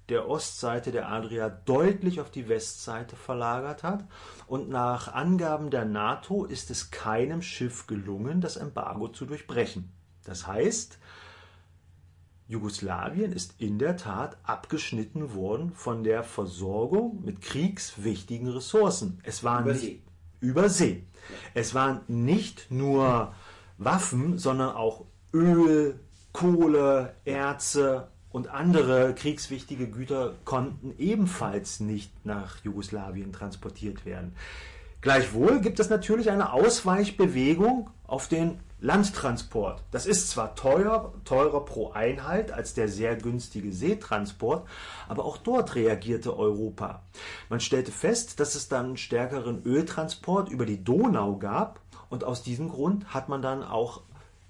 der Ostseite der Adria deutlich auf die Westseite verlagert hat und nach Angaben der NATO ist es keinem Schiff gelungen, das Embargo zu durchbrechen. Das heißt, Jugoslawien ist in der Tat abgeschnitten worden von der Versorgung mit kriegswichtigen Ressourcen. Es waren über nicht See. über See. Es waren nicht nur Waffen, sondern auch Öl, Kohle, Erze und andere kriegswichtige Güter konnten ebenfalls nicht nach Jugoslawien transportiert werden. Gleichwohl gibt es natürlich eine Ausweichbewegung auf den Landtransport. Das ist zwar teuer, teurer pro Einheit als der sehr günstige Seetransport, aber auch dort reagierte Europa. Man stellte fest, dass es dann stärkeren Öltransport über die Donau gab und aus diesem Grund hat man dann auch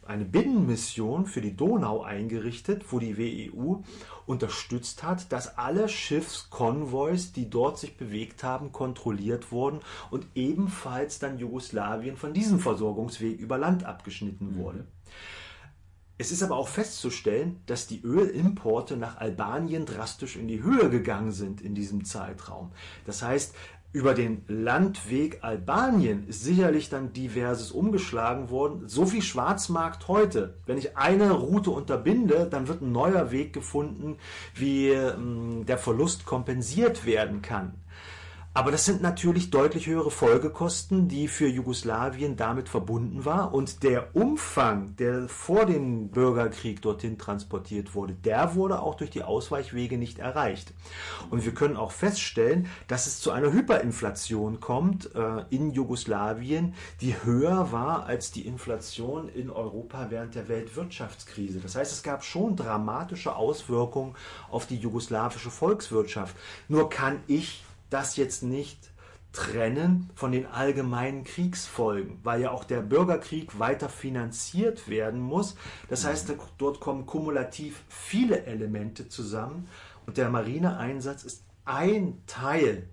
eine Binnenmission für die Donau eingerichtet, wo die WEU unterstützt hat, dass alle Schiffskonvois, die dort sich bewegt haben, kontrolliert wurden und ebenfalls dann Jugoslawien von diesem Versorgungsweg über Land abgeschnitten mhm. wurde. Es ist aber auch festzustellen, dass die Ölimporte nach Albanien drastisch in die Höhe gegangen sind in diesem Zeitraum. Das heißt, über den Landweg Albanien ist sicherlich dann diverses umgeschlagen worden. So wie Schwarzmarkt heute. Wenn ich eine Route unterbinde, dann wird ein neuer Weg gefunden, wie ähm, der Verlust kompensiert werden kann. Aber das sind natürlich deutlich höhere Folgekosten, die für Jugoslawien damit verbunden war. Und der Umfang, der vor dem Bürgerkrieg dorthin transportiert wurde, der wurde auch durch die Ausweichwege nicht erreicht. Und wir können auch feststellen, dass es zu einer Hyperinflation kommt äh, in Jugoslawien, die höher war als die Inflation in Europa während der Weltwirtschaftskrise. Das heißt, es gab schon dramatische Auswirkungen auf die jugoslawische Volkswirtschaft. Nur kann ich das jetzt nicht trennen von den allgemeinen Kriegsfolgen, weil ja auch der Bürgerkrieg weiter finanziert werden muss. Das heißt, dort kommen kumulativ viele Elemente zusammen und der Marineeinsatz ist ein Teil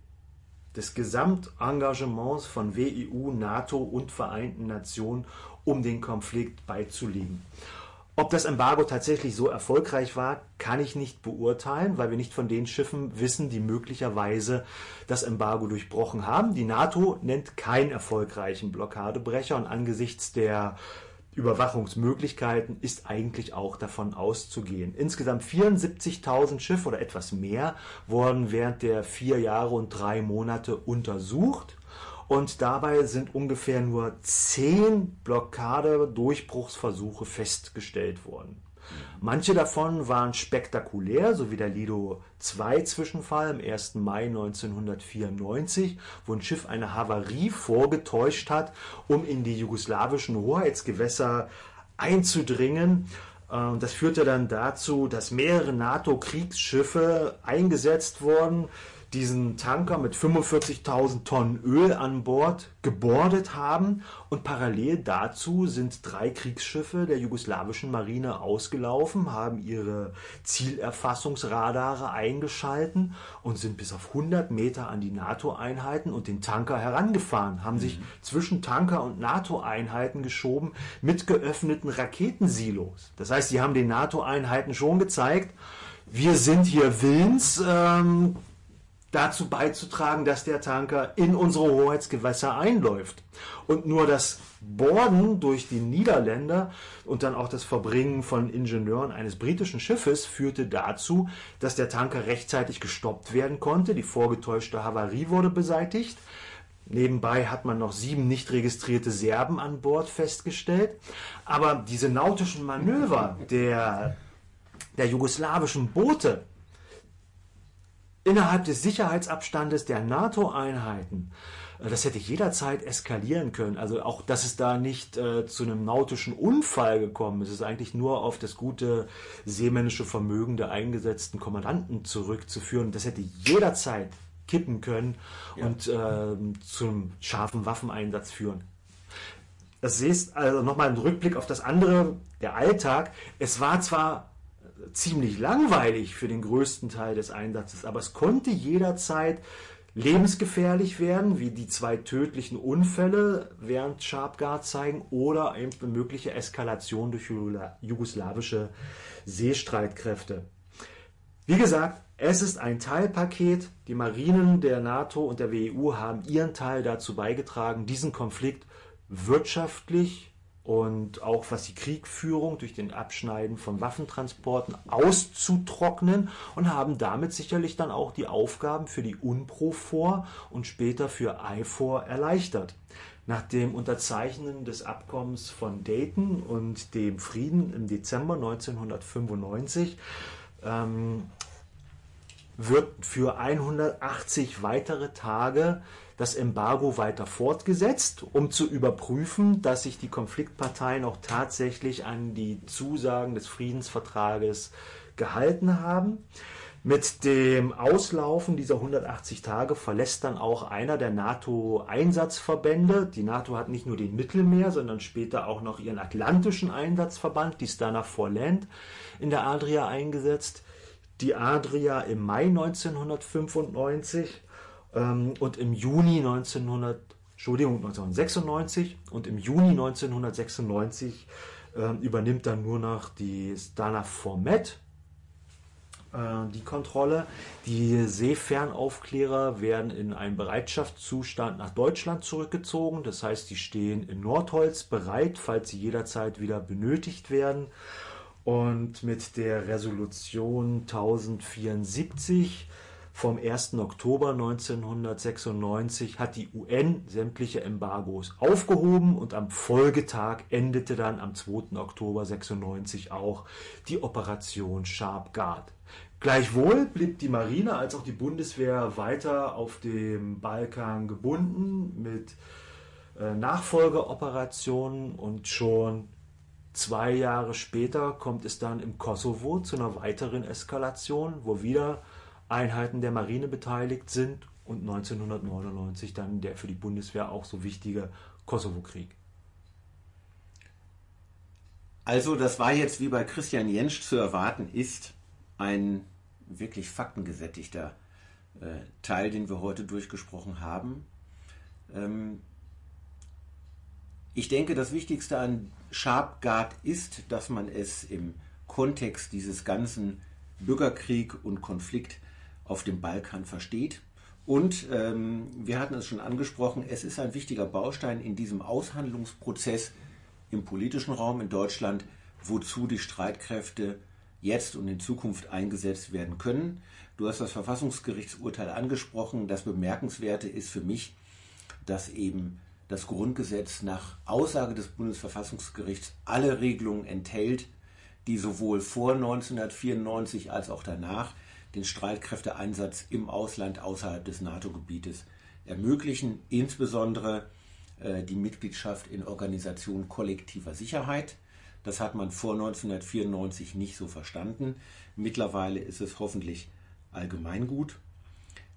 des Gesamtengagements von WEU, NATO und Vereinten Nationen, um den Konflikt beizulegen. Ob das Embargo tatsächlich so erfolgreich war, kann ich nicht beurteilen, weil wir nicht von den Schiffen wissen, die möglicherweise das Embargo durchbrochen haben. Die NATO nennt keinen erfolgreichen Blockadebrecher und angesichts der Überwachungsmöglichkeiten ist eigentlich auch davon auszugehen. Insgesamt 74.000 Schiffe oder etwas mehr wurden während der vier Jahre und drei Monate untersucht und dabei sind ungefähr nur zehn Blockade-Durchbruchsversuche festgestellt worden. Manche davon waren spektakulär, so wie der Lido 2 Zwischenfall am 1. Mai 1994, wo ein Schiff eine Havarie vorgetäuscht hat, um in die jugoslawischen Hoheitsgewässer einzudringen. Ähm, das führte dann dazu, dass mehrere NATO-Kriegsschiffe eingesetzt wurden, diesen Tanker mit 45.000 Tonnen Öl an Bord gebordet haben und parallel dazu sind drei Kriegsschiffe der jugoslawischen Marine ausgelaufen, haben ihre Zielerfassungsradare eingeschalten und sind bis auf 100 Meter an die NATO-Einheiten und den Tanker herangefahren, haben sich mhm. zwischen Tanker und NATO-Einheiten geschoben mit geöffneten Raketensilos. Das heißt, sie haben den NATO-Einheiten schon gezeigt, wir sind hier willens, ähm, dazu beizutragen, dass der Tanker in unsere Hoheitsgewässer einläuft. Und nur das Borden durch die Niederländer und dann auch das Verbringen von Ingenieuren eines britischen Schiffes führte dazu, dass der Tanker rechtzeitig gestoppt werden konnte. Die vorgetäuschte Havarie wurde beseitigt. Nebenbei hat man noch sieben nicht registrierte Serben an Bord festgestellt. Aber diese nautischen Manöver der, der jugoslawischen Boote, innerhalb des Sicherheitsabstandes der NATO-Einheiten. Äh, das hätte jederzeit eskalieren können. Also auch, dass es da nicht äh, zu einem nautischen Unfall gekommen ist, ist eigentlich nur auf das gute seemännische Vermögen der eingesetzten Kommandanten zurückzuführen. Das hätte jederzeit kippen können ja. und äh, zum scharfen Waffeneinsatz führen. Das ist also nochmal ein Rückblick auf das andere, der Alltag. Es war zwar ziemlich langweilig für den größten Teil des Einsatzes, aber es konnte jederzeit lebensgefährlich werden, wie die zwei tödlichen Unfälle während Sharpguard zeigen, oder eben eine mögliche Eskalation durch jugoslawische Seestreitkräfte. Wie gesagt, es ist ein Teilpaket. Die Marinen der NATO und der WEU haben ihren Teil dazu beigetragen, diesen Konflikt wirtschaftlich und auch was die Kriegführung durch den Abschneiden von Waffentransporten auszutrocknen und haben damit sicherlich dann auch die Aufgaben für die UNPRO-Vor und später für IFOR erleichtert. Nach dem Unterzeichnen des Abkommens von Dayton und dem Frieden im Dezember 1995 ähm, wird für 180 weitere Tage das Embargo weiter fortgesetzt, um zu überprüfen, dass sich die Konfliktparteien auch tatsächlich an die Zusagen des Friedensvertrages gehalten haben. Mit dem Auslaufen dieser 180 Tage verlässt dann auch einer der NATO-Einsatzverbände. Die NATO hat nicht nur den Mittelmeer, sondern später auch noch ihren atlantischen Einsatzverband, die Stana for Land, in der Adria eingesetzt. Die Adria im Mai 1995 ähm, und im Juni 1900, Entschuldigung, 1996 und im Juni 1996 äh, übernimmt dann nur noch die Stana Format äh, die Kontrolle. Die Seefernaufklärer werden in einen Bereitschaftszustand nach Deutschland zurückgezogen. Das heißt, die stehen in Nordholz bereit, falls sie jederzeit wieder benötigt werden. Und mit der Resolution 1074 vom 1. Oktober 1996 hat die UN sämtliche Embargos aufgehoben und am Folgetag endete dann am 2. Oktober 96 auch die Operation Sharp Guard. Gleichwohl blieb die Marine als auch die Bundeswehr weiter auf dem Balkan gebunden mit äh, Nachfolgeoperationen und schon zwei Jahre später kommt es dann im Kosovo zu einer weiteren Eskalation, wo wieder Einheiten der Marine beteiligt sind und 1999 dann der für die Bundeswehr auch so wichtige Kosovo-Krieg. Also das war jetzt wie bei Christian Jensch zu erwarten ist, ein wirklich faktengesättigter äh, Teil, den wir heute durchgesprochen haben. Ähm, ich denke, das Wichtigste an Sharp Guard ist, dass man es im Kontext dieses ganzen Bürgerkrieg und Konflikt auf dem Balkan versteht. Und ähm, wir hatten es schon angesprochen, es ist ein wichtiger Baustein in diesem Aushandlungsprozess im politischen Raum in Deutschland, wozu die Streitkräfte jetzt und in Zukunft eingesetzt werden können. Du hast das Verfassungsgerichtsurteil angesprochen. Das Bemerkenswerte ist für mich, dass eben das Grundgesetz nach Aussage des Bundesverfassungsgerichts alle Regelungen enthält, die sowohl vor 1994 als auch danach den Streitkräfteeinsatz im Ausland außerhalb des NATO-Gebietes ermöglichen, insbesondere äh, die Mitgliedschaft in Organisationen kollektiver Sicherheit. Das hat man vor 1994 nicht so verstanden. Mittlerweile ist es hoffentlich allgemeingut.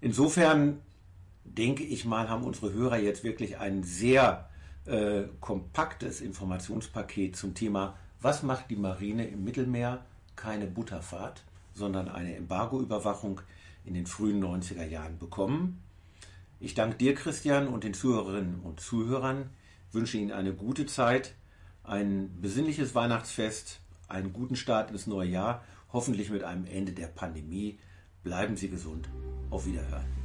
Insofern denke ich mal, haben unsere Hörer jetzt wirklich ein sehr äh, kompaktes Informationspaket zum Thema, was macht die Marine im Mittelmeer? Keine Butterfahrt, sondern eine Embargoüberwachung in den frühen 90er Jahren bekommen. Ich danke dir, Christian, und den Zuhörerinnen und Zuhörern, wünsche Ihnen eine gute Zeit, ein besinnliches Weihnachtsfest, einen guten Start ins neue Jahr, hoffentlich mit einem Ende der Pandemie. Bleiben Sie gesund. Auf Wiederhören.